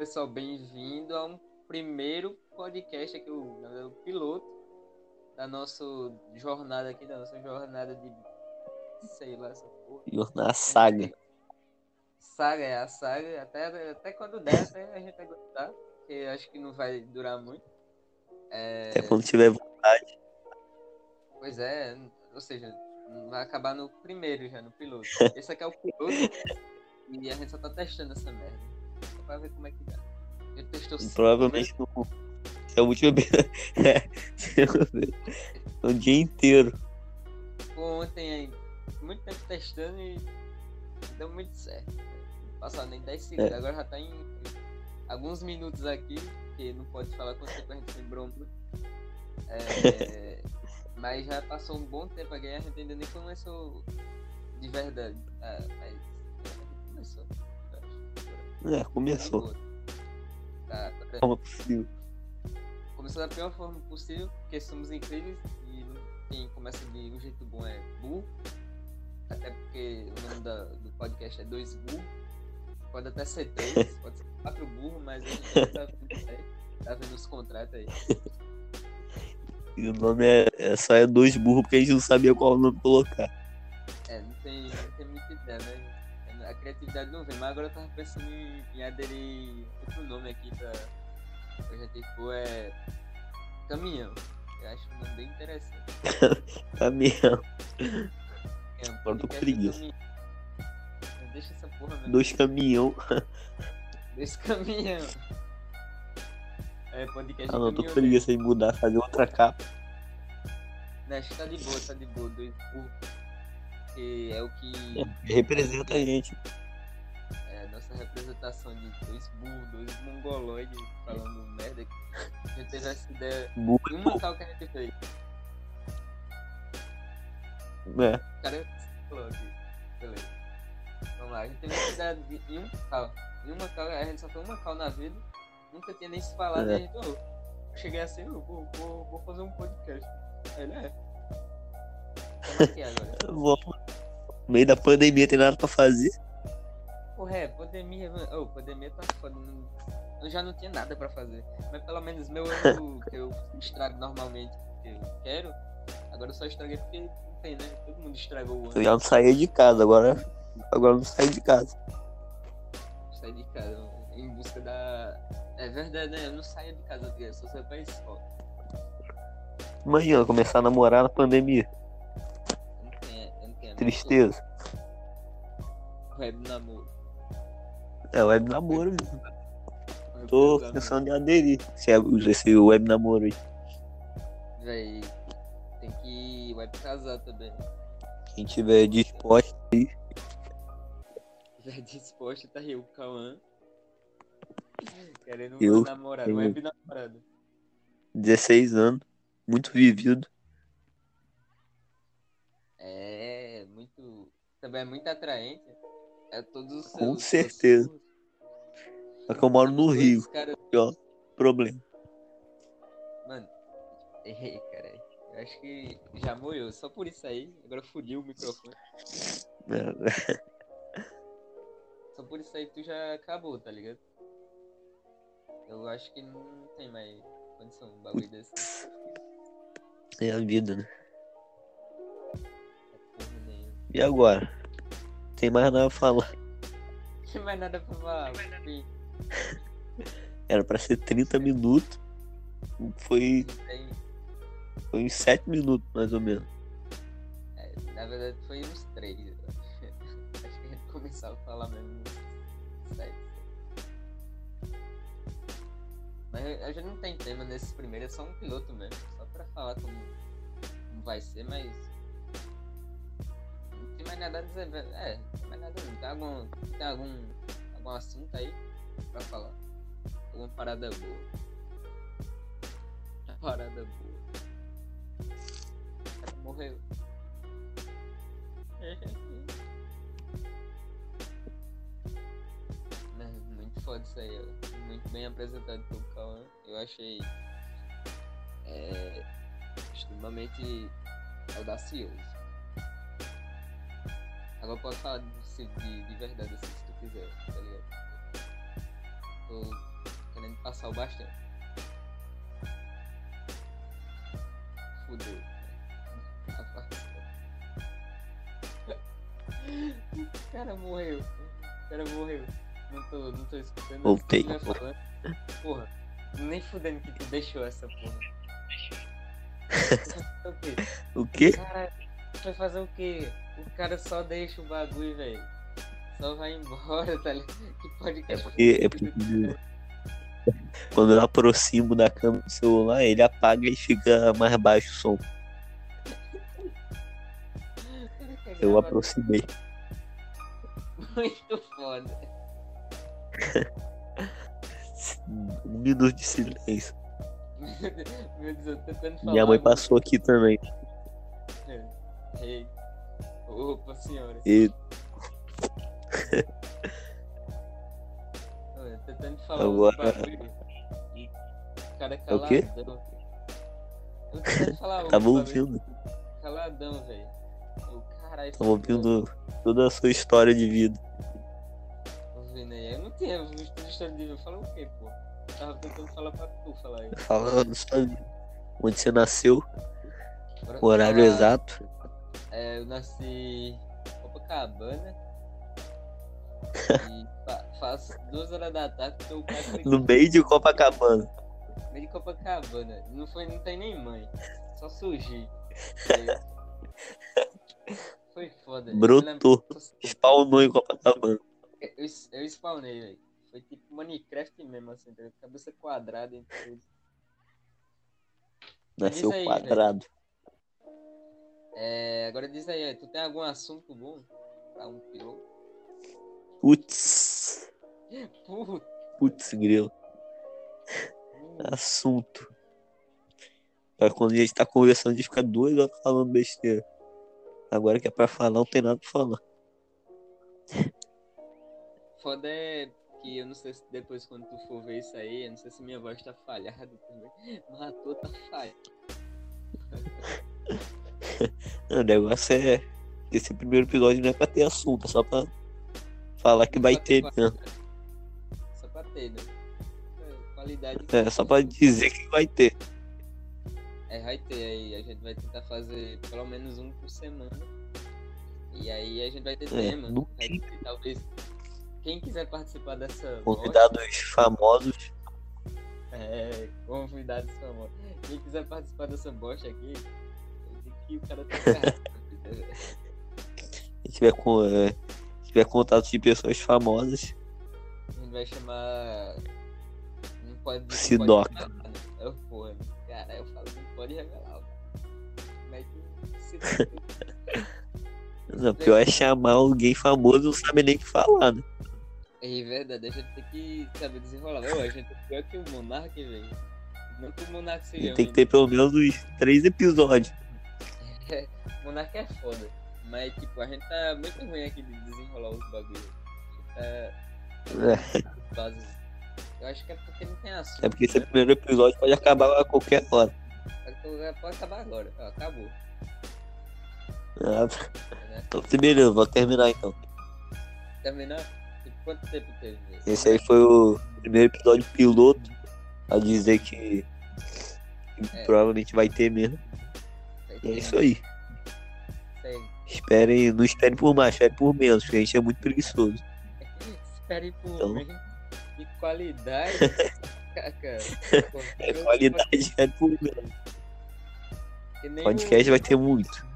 pessoal, bem-vindo a um primeiro podcast aqui, o, o piloto da nossa jornada aqui, da nossa jornada de sei lá, essa porra. Jornada saga. Saga, é a saga, até, até quando der, até a gente vai gostar, porque acho que não vai durar muito. É... Até quando tiver vontade. Pois é, ou seja, vai acabar no primeiro já, no piloto. Esse aqui é o piloto e a gente só tá testando essa merda. Pra ver como é que dá. Ele testou Provavelmente é o último é, o dia inteiro. Pô, ontem aí, muito tempo testando e deu muito certo. Passou nem 10 segundos, é. agora já tá em alguns minutos aqui, que não pode falar quanto tempo a gente lembrou muito. É, mas já passou um bom tempo a gente ainda nem começou de verdade. Ah, mas começou. É, começou. Tá, tá forma possível. Começou da pior forma possível, porque somos incríveis e quem começa de um jeito bom é burro. Até porque o nome da, do podcast é Dois Burros. Pode até ser três, pode ser quatro burros, mas a gente tá vendo, tá vendo os contratos aí. E o nome é, é só é dois burros porque a gente não sabia qual nome colocar. É, não tem, não tem muita ideia, né? A criatividade não vem, mas agora eu tava pensando em, em aderir outro nome aqui pra projeto for é Caminhão. Eu acho um nome bem interessante. caminhão. É, um com preguiça. Deixa essa porra mesmo. Dois caminhão. Dois caminhão. É, podcast Ah, não, tô preguiça em mudar, fazer outra capa. Né, acho que tá de boa, tá de boa. Dois burros. Que é o que. Representa a gente. É a nossa representação de dois burros, dois mongoloides falando merda. A gente teve essa ideia Burro em cal que a gente fez. É. Cara, falou. Beleza. Vamos lá, a gente teve essa ideia de, em um cal. Em uma cal, a gente só foi uma cal na vida. Nunca tinha nem se falado. É. E a gente, eu cheguei assim, eu vou, vou, vou fazer um podcast. Ele é. Agora? No meio da pandemia tem nada pra fazer. Porra, é, pandemia. Ô, pandemia tá foda. não- Eu já não tinha nada pra fazer. Mas pelo menos meu ano que eu estrago normalmente porque eu quero. Agora eu só estraguei porque não tem, né? Todo mundo estragou o Eu ano. já não saía de casa, agora. Agora eu não saio de casa. Saí de casa em busca da. É verdade, né? Eu não saía de casa, eu só saía pra escola. Imagina, começar a namorar na pandemia. Tristeza. Web namoro. É web namoro mesmo. Web Tô namoro. pensando em aderir. Se é esse web namoro aí. Véi, tem que web casar também. Quem tiver disposto aí. Já disposto, tá aí o Cauã. Querendo Eu namorada, tenho- web namorada. 16 anos. Muito vivido. É, muito. Também é muito atraente. É todos os Com certeza. seus- Só que eu moro no Rio. Cara... Ó, problema. Mano, errei, cara. Eu acho que já molhou. Só por isso aí. Agora fodiu o microfone. É, Só por isso aí tu já acabou, tá ligado? Eu acho que não tem mais condição um bagulho desse. É a vida, né? E agora? Tem mais nada pra falar. Tem mais nada pra falar. Era pra ser 30 minutos. Foi, foi uns 7 minutos, mais ou menos. É, na verdade foi uns três. eu acho. Acho que a gente começava a falar mesmo uns sete. Mas a a gente não tem tema nesses primeiros, é só um piloto mesmo. Só pra falar como, como vai ser, mas. Tem mais nada a dizer. velho. É, não tem mais nada. Não. Tem algum, tem algum, algum assunto aí pra falar? Alguma parada boa? Uma parada boa. O cara morreu. Né, Muito foda isso aí, ó. Muito bem apresentado pelo Cauã. Eu achei é, extremamente audacioso. Agora pode falar de, de, de verdade assim, se tu quiser, tá ligado? Tô passar o bastão. Fudeu. O cara morreu. O cara morreu. Não tô, não tô escutando. Voltei. ia falando. Porra, nem fudendo que tu deixou essa porra. o quê? O quê? Cara, vai fazer o quê? O cara só deixa o bagulho, velho. Só vai embora, tá ligado? Que podcast. porque- é porque- Quando eu aproximo da câmera do celular, ele apaga e fica mais baixo o som. Eu aproximei. Muito foda. Um minuto de silêncio. Meu Deus, eu tô tentando falar. Minha mãe passou aqui também. Ei. Opa, senhora. E Olha, tentando falar Agora- o cara é O quê? caladão. Eu tô tentando falar tava bagulho ouvindo. Caladão, velho. Caralho. Tava ouvindo toda a sua história de vida. Ouvindo aí. Eu não tinha visto história de vida. Fala o quê, pô? Eu tava tentando falar pra tu falar aí. Falando vida. Onde você nasceu, o horário exato. É, eu nasci em Copacabana. e fa faço duas horas da tarde porque o pai foi No meio de Copacabana. meio de Copacabana. Não, foi, não tem nem mãe. Só surgi. Foi foda. lembro- Spawnou em Copacabana. Eu, eu spawnei, velho. Foi tipo Minecraft mesmo, assim, tá cabeça quadrada e tudo. Nasceu aí, quadrado. É, agora diz aí, tu tem algum assunto bom pra um piloto? Putz. Puta, Putz, grilo. Assunto. Pra quando a gente tá conversando, a gente fica duas horas falando besteira. Agora que é pra falar, não tem nada pra falar. foda é que eu não sei se depois quando tu for ver isso aí, eu não sei se minha voz tá falhada também, mas a tua tá falha. O negócio é. que Esse primeiro episódio não é pra ter assunto, é só pra falar que vai ter mesmo. Só pra ter, né? É, Qualidade. É só pra dizer que vai ter. É, vai ter aí. A gente vai tentar fazer pelo menos um por semana. E aí a gente vai ter É, tema. no Vai ter, talvez. Quem quiser participar dessa. Convidados famosos. bosta- É, convidados famosos. Quem quiser participar dessa bosta aqui, que o cara tá ferrado. Se tiver, com, é, se tiver contato de pessoas famosas, A gente vai chamar. Não pode. não Sidoca. pode revelar, né? Eu, porra, cara, eu falo, não pode revelar. Como é que. Sidoca. não, pior é chamar alguém famoso e não sabe nem o que falar, né? É verdade, a gente tem que saber desenrolar. Ô, a gente é pior que o Monark, velho. Não que o Monark seja. Tem que ter pelo menos uns três episódios. O Monark é foda. Mas, tipo, a gente tá muito ruim aqui de desenrolar os bagulhos. Tá. Base. Eu acho que é porque não tem assunto. É porque esse primeiro episódio pode acabar a qualquer hora. né? Pode acabar agora. Ó, acabou. Ah, Né? então, beleza, vou terminar então. Terminar? Tipo, quanto tempo teve? Esse aí foi o primeiro episódio piloto. A dizer que, que É. provavelmente vai ter mesmo. E é isso aí. Esperem, não esperem por mais, esperem por menos, porque a gente é muito preguiçoso. Espere por Então. mim. Que qualidade. Cara, É eu- qualidade, espere por menos. Podcast o- vai ter muito.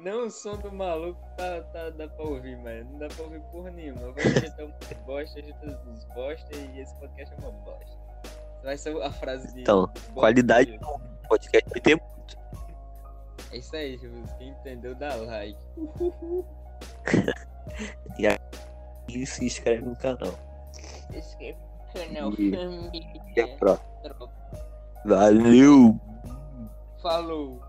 Não, o som do maluco tá, tá, dá pra ouvir, mas não dá pra ouvir porra nenhuma. Vai gente é uma bosta, a gente é uns bosta e esse podcast é uma bosta. Vai ser a frase de. Então, qualidade- de- Podcast vai ter muito. É isso aí, Jesus. Quem entendeu, dá like. E se inscreve no canal. Inscreve no canal E-. Até a próxima. Valeu! Falou.